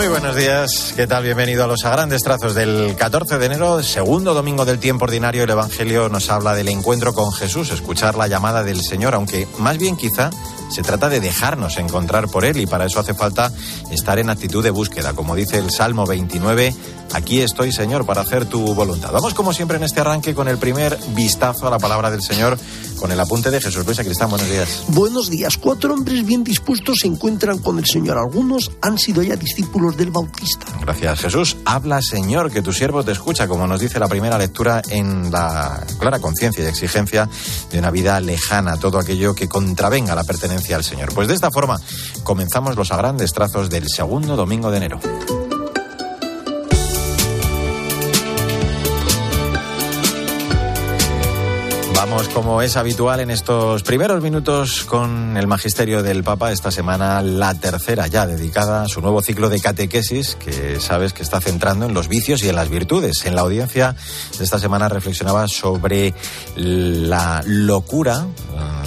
Muy buenos días, ¿qué tal? Bienvenido a los a grandes trazos del 14 de enero, segundo domingo del tiempo ordinario. El Evangelio nos habla del encuentro con Jesús, escuchar la llamada del Señor, aunque más bien quizá se trata de dejarnos encontrar por Él y para eso hace falta estar en actitud de búsqueda. Como dice el Salmo 29, aquí estoy Señor para hacer tu voluntad. Vamos como siempre en este arranque con el primer vistazo a la palabra del Señor, con el apunte de Jesús Luis Cristán. Buenos días. Buenos días. Cuatro hombres bien dispuestos se encuentran con el Señor. Algunos han sido ya discípulos del Bautista. Gracias Jesús. Habla Señor, que tu siervo te escucha, como nos dice la primera lectura en la clara conciencia y exigencia de una vida lejana, todo aquello que contravenga la pertenencia Pues de esta forma comenzamos los grandes trazos del segundo domingo de enero. Vamos, como es habitual en estos primeros minutos, con el magisterio del Papa. Esta semana, la tercera ya dedicada a su nuevo ciclo de catequesis, que sabes que está centrando en los vicios y en las virtudes. En la audiencia de esta semana reflexionaba sobre la locura,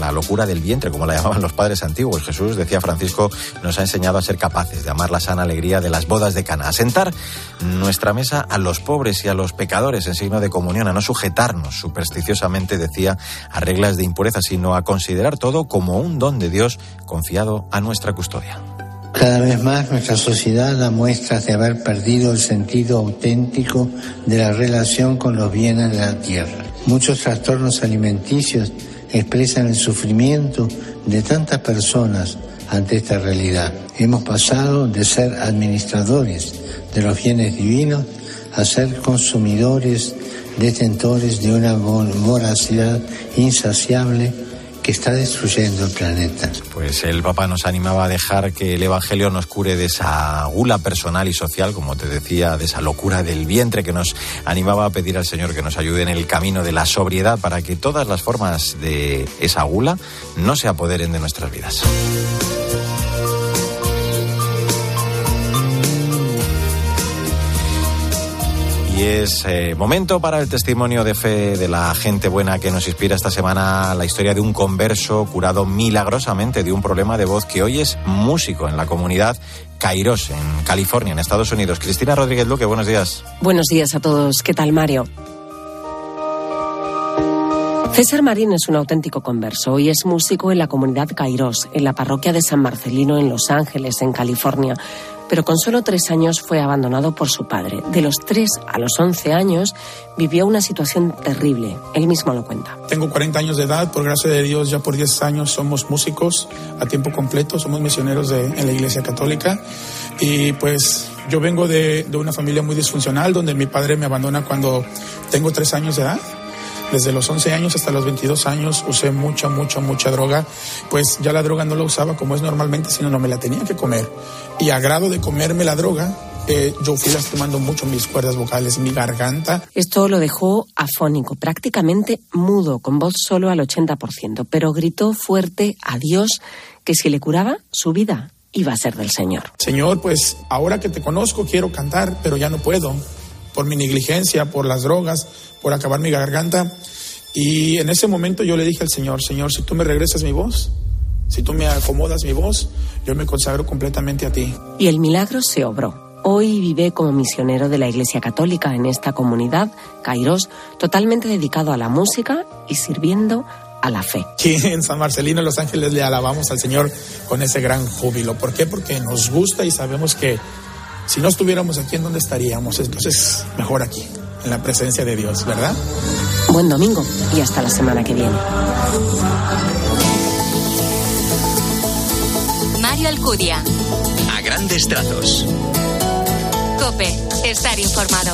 la locura del vientre, como la llamaban los padres antiguos. Jesús, decía Francisco, nos ha enseñado a ser capaces de amar la sana alegría de las bodas de Cana, a sentar nuestra mesa a los pobres y a los pecadores en signo de comunión, a no sujetarnos supersticiosamente, decía a reglas de impureza, sino a considerar todo como un don de Dios confiado a nuestra custodia. Cada vez más nuestra sociedad da muestras de haber perdido el sentido auténtico de la relación con los bienes de la tierra. Muchos trastornos alimenticios expresan el sufrimiento de tantas personas ante esta realidad. Hemos pasado de ser administradores de los bienes divinos a ser consumidores detentores de una voracidad insaciable que está destruyendo el planeta. Pues el Papa nos animaba a dejar que el Evangelio nos cure de esa gula personal y social, como te decía, de esa locura del vientre que nos animaba a pedir al Señor que nos ayude en el camino de la sobriedad para que todas las formas de esa gula no se apoderen de nuestras vidas. Y es eh, momento para el testimonio de fe de la gente buena que nos inspira esta semana la historia de un converso curado milagrosamente de un problema de voz que hoy es músico en la comunidad Kairos, en California, en Estados Unidos. Cristina Rodríguez Luque, buenos días. Buenos días a todos. ¿Qué tal, Mario? César Marín es un auténtico converso y es músico en la comunidad Kairos, en la parroquia de San Marcelino en Los Ángeles, en California pero con solo tres años fue abandonado por su padre. De los tres a los once años vivió una situación terrible. Él mismo lo cuenta. Tengo 40 años de edad, por gracia de Dios ya por 10 años somos músicos a tiempo completo, somos misioneros en la Iglesia Católica y pues yo vengo de una familia muy disfuncional donde mi padre me abandona cuando tengo tres años de edad desde los 11 años hasta los 22 años usé mucha, mucha, mucha droga. Pues ya la droga no la usaba como es normalmente, sino no me la tenía que comer. Y a grado de comerme la droga, eh, yo fui lastimando mucho mis cuerdas vocales, mi garganta. Esto lo dejó afónico, prácticamente mudo, con voz solo al 80%, pero gritó fuerte a Dios que si le curaba, su vida iba a ser del Señor. Señor, pues ahora que te conozco quiero cantar, pero ya no puedo, por mi negligencia, por las drogas, por acabar mi garganta. Y en ese momento yo le dije al Señor, Señor, si tú me regresas mi voz, si tú me acomodas mi voz, yo me consagro completamente a ti. Y el milagro se obró. Hoy vive como misionero de la Iglesia Católica en esta comunidad, Kairos, totalmente dedicado a la música y sirviendo a la fe. Aquí en San Marcelino, Los Ángeles, le alabamos al Señor con ese gran júbilo. ¿Por qué? Porque nos gusta y sabemos que si no estuviéramos aquí, ¿en dónde estaríamos? Entonces, mejor aquí en la presencia de Dios, ¿verdad? Buen domingo y hasta la semana que viene. Mario Alcudia. A grandes trazos. Cope, estar informado.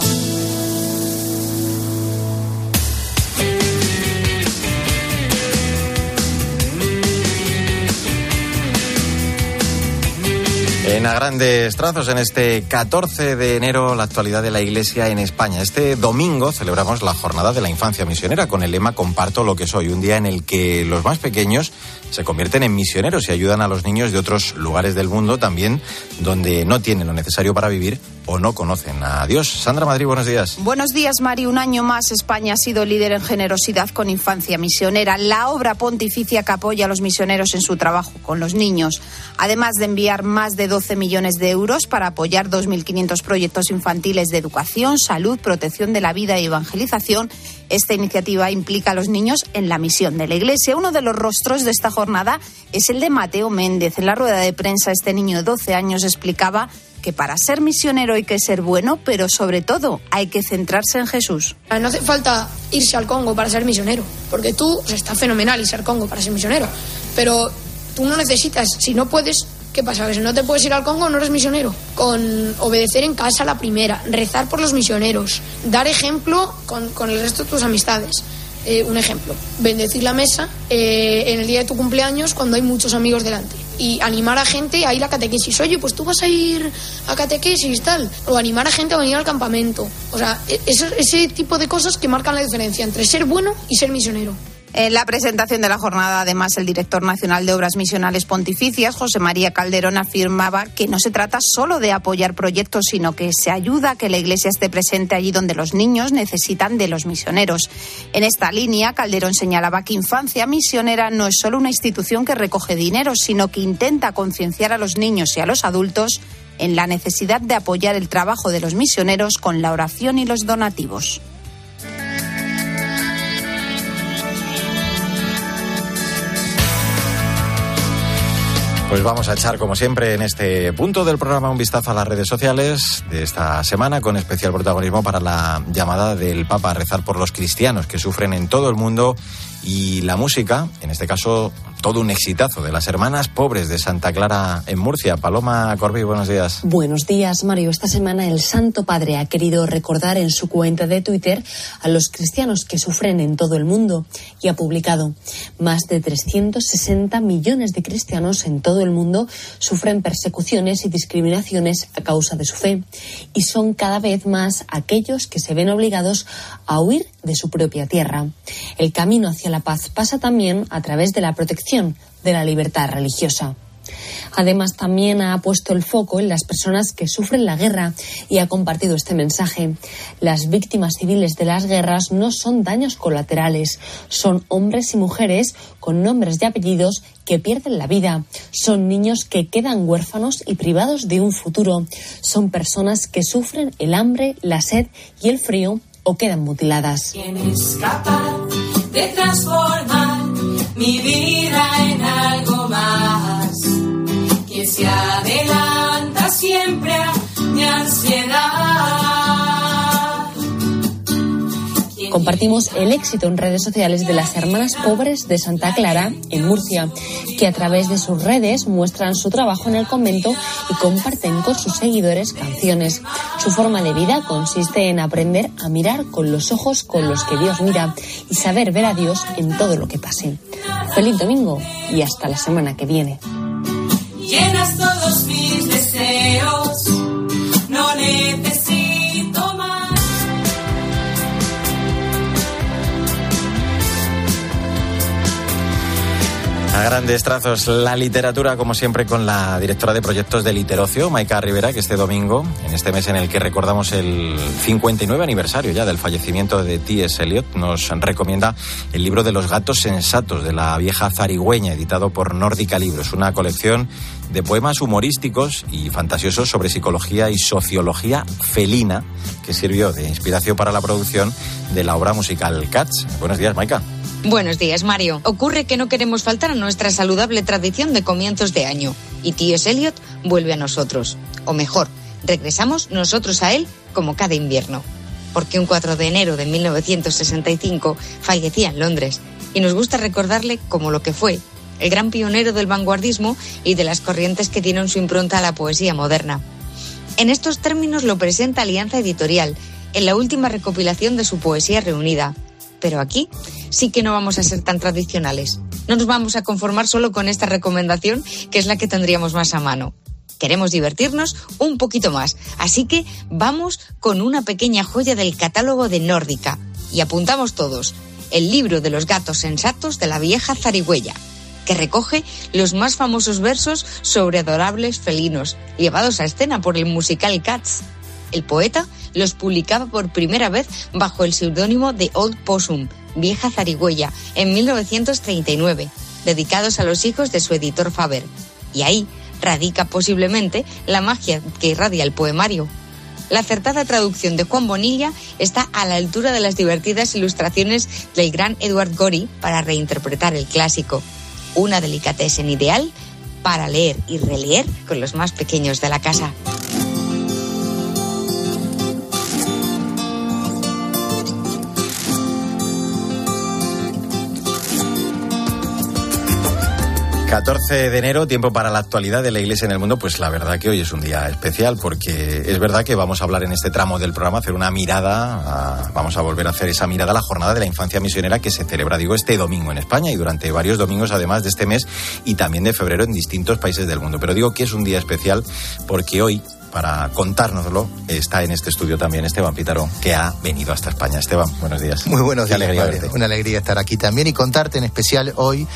En a grandes trazos, en este 14 de enero, la actualidad de la Iglesia en España. Este domingo celebramos la Jornada de la Infancia Misionera con el lema Comparto lo que soy, un día en el que los más pequeños se convierten en misioneros y ayudan a los niños de otros lugares del mundo también donde no tienen lo necesario para vivir o no conocen a Dios. Sandra Madrid, buenos días. Buenos días, Mari. Un año más España ha sido líder en generosidad con infancia misionera, la obra pontificia que apoya a los misioneros en su trabajo con los niños. Además de enviar más de 12 millones de euros para apoyar 2.500 proyectos infantiles de educación, salud, protección de la vida y evangelización, esta iniciativa implica a los niños en la misión de la Iglesia. Uno de los rostros de esta jornada es el de Mateo Méndez. En la rueda de prensa, este niño de 12 años explicaba que para ser misionero hay que ser bueno, pero sobre todo hay que centrarse en Jesús. No hace falta irse al Congo para ser misionero, porque tú pues, está fenomenal irse al Congo para ser misionero, pero tú no necesitas, si no puedes, ¿qué pasa? Que si no te puedes ir al Congo no eres misionero. Con obedecer en casa la primera, rezar por los misioneros, dar ejemplo con, con el resto de tus amistades. Eh, un ejemplo, bendecir la mesa eh, en el día de tu cumpleaños cuando hay muchos amigos delante y animar a gente a ir a catequesis. Oye, pues tú vas a ir a catequesis, tal. O animar a gente a venir al campamento. O sea, e-, ese, ese tipo de cosas que marcan la diferencia entre ser bueno y ser misionero. En la presentación de la jornada, además, el director nacional de Obras Misionales Pontificias, José María Calderón, afirmaba que no se trata solo de apoyar proyectos, sino que se ayuda a que la Iglesia esté presente allí donde los niños necesitan de los misioneros. En esta línea, Calderón señalaba que Infancia Misionera no es solo una institución que recoge dinero, sino que intenta concienciar a los niños y a los adultos en la necesidad de apoyar el trabajo de los misioneros con la oración y los donativos. Pues vamos a echar, como siempre, en este punto del programa un vistazo a las redes sociales de esta semana, con especial protagonismo para la llamada del Papa a rezar por los cristianos que sufren en todo el mundo y la música, en este caso todo un exitazo de las hermanas pobres de Santa Clara en Murcia. Paloma Corbi, buenos días. Buenos días, Mario. Esta semana el Santo Padre ha querido recordar en su cuenta de Twitter a los cristianos que sufren en todo el mundo y ha publicado más de 360 millones de cristianos en todo el mundo sufren persecuciones y discriminaciones a causa de su fe y son cada vez más aquellos que se ven obligados a huir de su propia tierra. El camino hacia la paz pasa también a través de la protección de la libertad religiosa. Además, también ha puesto el foco en las personas que sufren la guerra y ha compartido este mensaje. Las víctimas civiles de las guerras no son daños colaterales, son hombres y mujeres con nombres y apellidos que pierden la vida, son niños que quedan huérfanos y privados de un futuro, son personas que sufren el hambre, la sed y el frío o quedan mutiladas. mi vida en algo más. Se adelanta siempre a mi ansiedad. Compartimos el éxito en redes sociales de las Hermanas Pobres de Santa Clara, en Murcia, que a través de sus redes muestran su trabajo en el convento y comparten con sus seguidores canciones. Su forma de vida consiste en aprender a mirar con los ojos con los que Dios mira y saber ver a Dios en todo lo que pase. Feliz domingo y hasta la semana que viene. Grandes trazos, la literatura, como siempre, con la directora de proyectos de Literocio, Maika Rivera, que este domingo, en este mes en el que recordamos el 59 aniversario ya del fallecimiento de T.S. Eliot, nos recomienda el libro de los gatos sensatos de la vieja zarigüeña, editado por Nórdica Libros, una colección de poemas humorísticos y fantasiosos sobre psicología y sociología felina, que sirvió de inspiración para la producción de la obra musical Cats. Buenos días, Maika. Buenos días, Mario. Ocurre que no queremos faltar a nuestra saludable tradición de comienzos de año y T.S. Eliot vuelve a nosotros. O mejor, regresamos nosotros a él como cada invierno. Porque un 4 de enero de 1965 fallecía en Londres y nos gusta recordarle como lo que fue, el gran pionero del vanguardismo y de las corrientes que dieron su impronta a la poesía moderna. En estos términos lo presenta Alianza Editorial, en la última recopilación de su poesía reunida, pero aquí sí que no vamos a ser tan tradicionales. No nos vamos a conformar solo con esta recomendación, que es la que tendríamos más a mano. Queremos divertirnos un poquito más, así que vamos con una pequeña joya del catálogo de Nórdica. Y apuntamos todos, el libro de los gatos sensatos de la vieja zarigüeya. que recoge los más famosos versos sobre adorables felinos, llevados a escena por el musical Cats. El poeta los publicaba por primera vez bajo el seudónimo de Old Possum, vieja zarigüeya, en 1939, dedicados a los hijos de su editor Faber. Y ahí radica posiblemente la magia que irradia el poemario. La acertada traducción de Juan Bonilla está a la altura de las divertidas ilustraciones del gran Edward Gorey para reinterpretar el clásico. Una delicatessen ideal para leer y releer con los más pequeños de la casa. 14 de enero, tiempo para la actualidad de la Iglesia en el mundo, pues la verdad que hoy es un día especial porque es verdad que vamos a hablar en este tramo del programa, hacer una mirada, vamos a volver a hacer esa mirada a la jornada de la infancia misionera que se celebra, digo, este domingo en España y durante varios domingos además de este mes y también de febrero en distintos países del mundo. Pero digo que es un día especial porque hoy para contárnoslo está en este estudio también Esteban Pítaro, que ha venido hasta España. Esteban, buenos días. Muy buenos días. Alegría Una alegría estar aquí también y contarte en especial hoy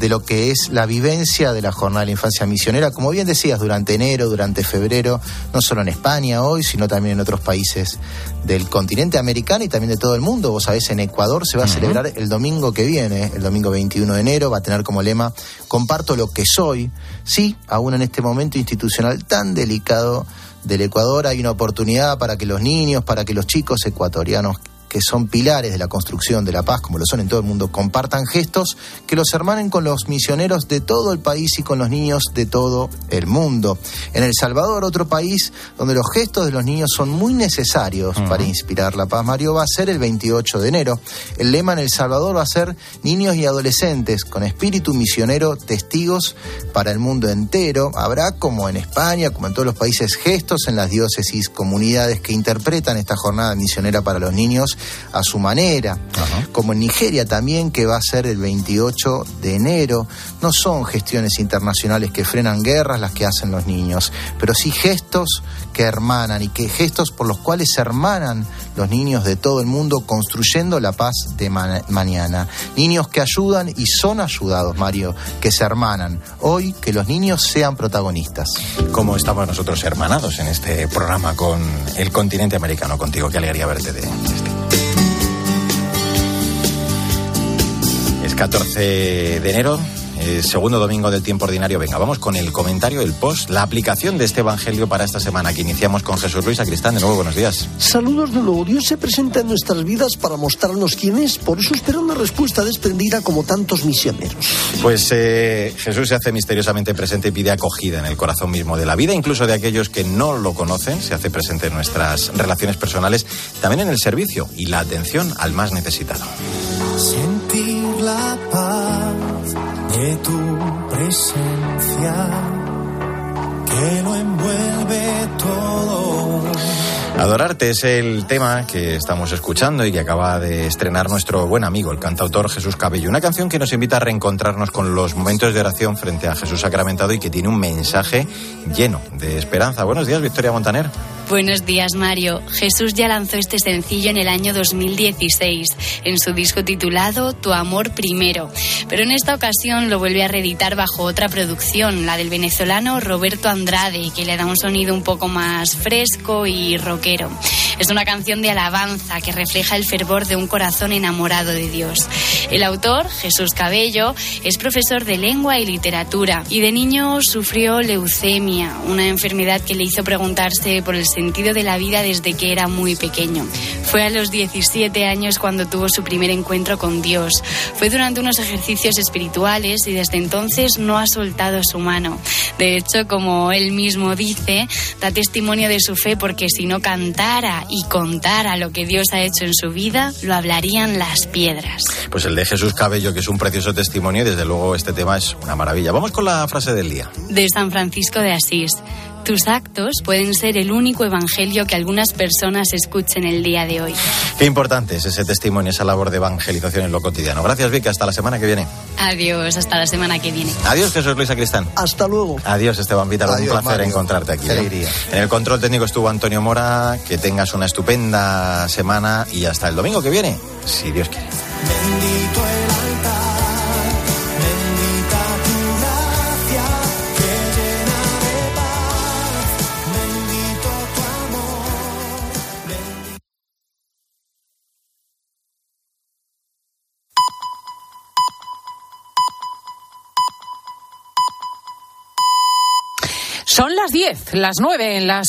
de lo que es la vivencia de la Jornada de la Infancia Misionera, como bien decías, durante enero, durante febrero, no solo en España hoy, sino también en otros países del continente americano y también de todo el mundo. Vos sabés, en Ecuador se va a celebrar el domingo que viene, el domingo 21 de enero, va a tener como lema, comparto lo que soy. Sí, aún en este momento institucional tan delicado del Ecuador. Hay una oportunidad para que los niños, para que los chicos ecuatorianos que son pilares de la construcción de la paz, como lo son en todo el mundo, compartan gestos que los hermanen con los misioneros de todo el país y con los niños de todo el mundo. En El Salvador, otro país donde los gestos de los niños son muy necesarios para inspirar la paz, Mario, va a ser el 28 de enero. El lema en El Salvador va a ser niños y adolescentes con espíritu misionero, testigos para el mundo entero. Habrá, como en España, como en todos los países, gestos en las diócesis, comunidades que interpretan esta jornada misionera para los niños a su manera, como en Nigeria también, que va a ser el 28 de enero. No son gestiones internacionales que frenan guerras las que hacen los niños, pero sí gestos que hermanan y que gestos por los cuales se hermanan los niños de todo el mundo construyendo la paz de mañana. Niños que ayudan y son ayudados, Mario, que se hermanan. Hoy que los niños sean protagonistas. Como estamos nosotros hermanados en este programa con el continente americano, contigo, qué alegría verte de 14 de enero, eh, segundo domingo del tiempo ordinario. Venga, vamos con el comentario, el post, la aplicación de este evangelio para esta semana que iniciamos con Jesús Luis Acristán. De nuevo, buenos días. Saludos de nuevo. Dios se presenta en nuestras vidas para mostrarnos quién es. Por eso espera una respuesta desprendida como tantos misioneros. Pues eh, Jesús se hace misteriosamente presente y pide acogida en el corazón mismo de la vida, incluso de aquellos que no lo conocen. Se hace presente en nuestras relaciones personales, también en el servicio y la atención al más necesitado la paz de tu presencia que lo envuelve todo. Adorarte es el tema que estamos escuchando y que acaba de estrenar nuestro buen amigo, el cantautor Jesús Cabello. Una canción que nos invita a reencontrarnos con los momentos de oración frente a Jesús sacramentado y que tiene un mensaje lleno de esperanza. Buenos días, Victoria Montaner. Buenos días, Mario. Jesús ya lanzó este sencillo en el año 2016, en su disco titulado Tu amor primero. Pero en esta ocasión lo vuelve a reeditar bajo otra producción, la del venezolano Roberto Andrade, que le da un sonido un poco más fresco y rockero. Es una canción de alabanza que refleja el fervor de un corazón enamorado de Dios. El autor, Jesús Cabello, es profesor de lengua y literatura y de niño sufrió leucemia, una enfermedad que le hizo preguntarse por el sentido de la vida desde que era muy pequeño. Fue a los 17 años cuando tuvo su primer encuentro con Dios. Fue durante unos ejercicios espirituales y desde entonces no ha soltado su mano. De hecho, como él mismo dice, da testimonio de su fe porque si no cantara y contara lo que Dios ha hecho en su vida, lo hablarían las piedras. Pues el de Jesús Cabello, que es un precioso testimonio y desde luego este tema es una maravilla. Vamos con la frase del día. De San Francisco de Asís. Tus actos pueden ser el único evangelio que algunas personas escuchen el día de hoy. Qué importante es ese testimonio, esa labor de evangelización en lo cotidiano. Gracias, Vicky. Hasta la semana que viene. Adiós, hasta la semana que viene. Adiós, Jesús Luis Cristán. Hasta luego. Adiós, Esteban Vítaro. Un placer encontrarte aquí. ¿eh? En el control técnico estuvo Antonio Mora. Que tengas una estupenda semana y hasta el domingo que viene, si Dios quiere. Bendito las 10, las 9 en las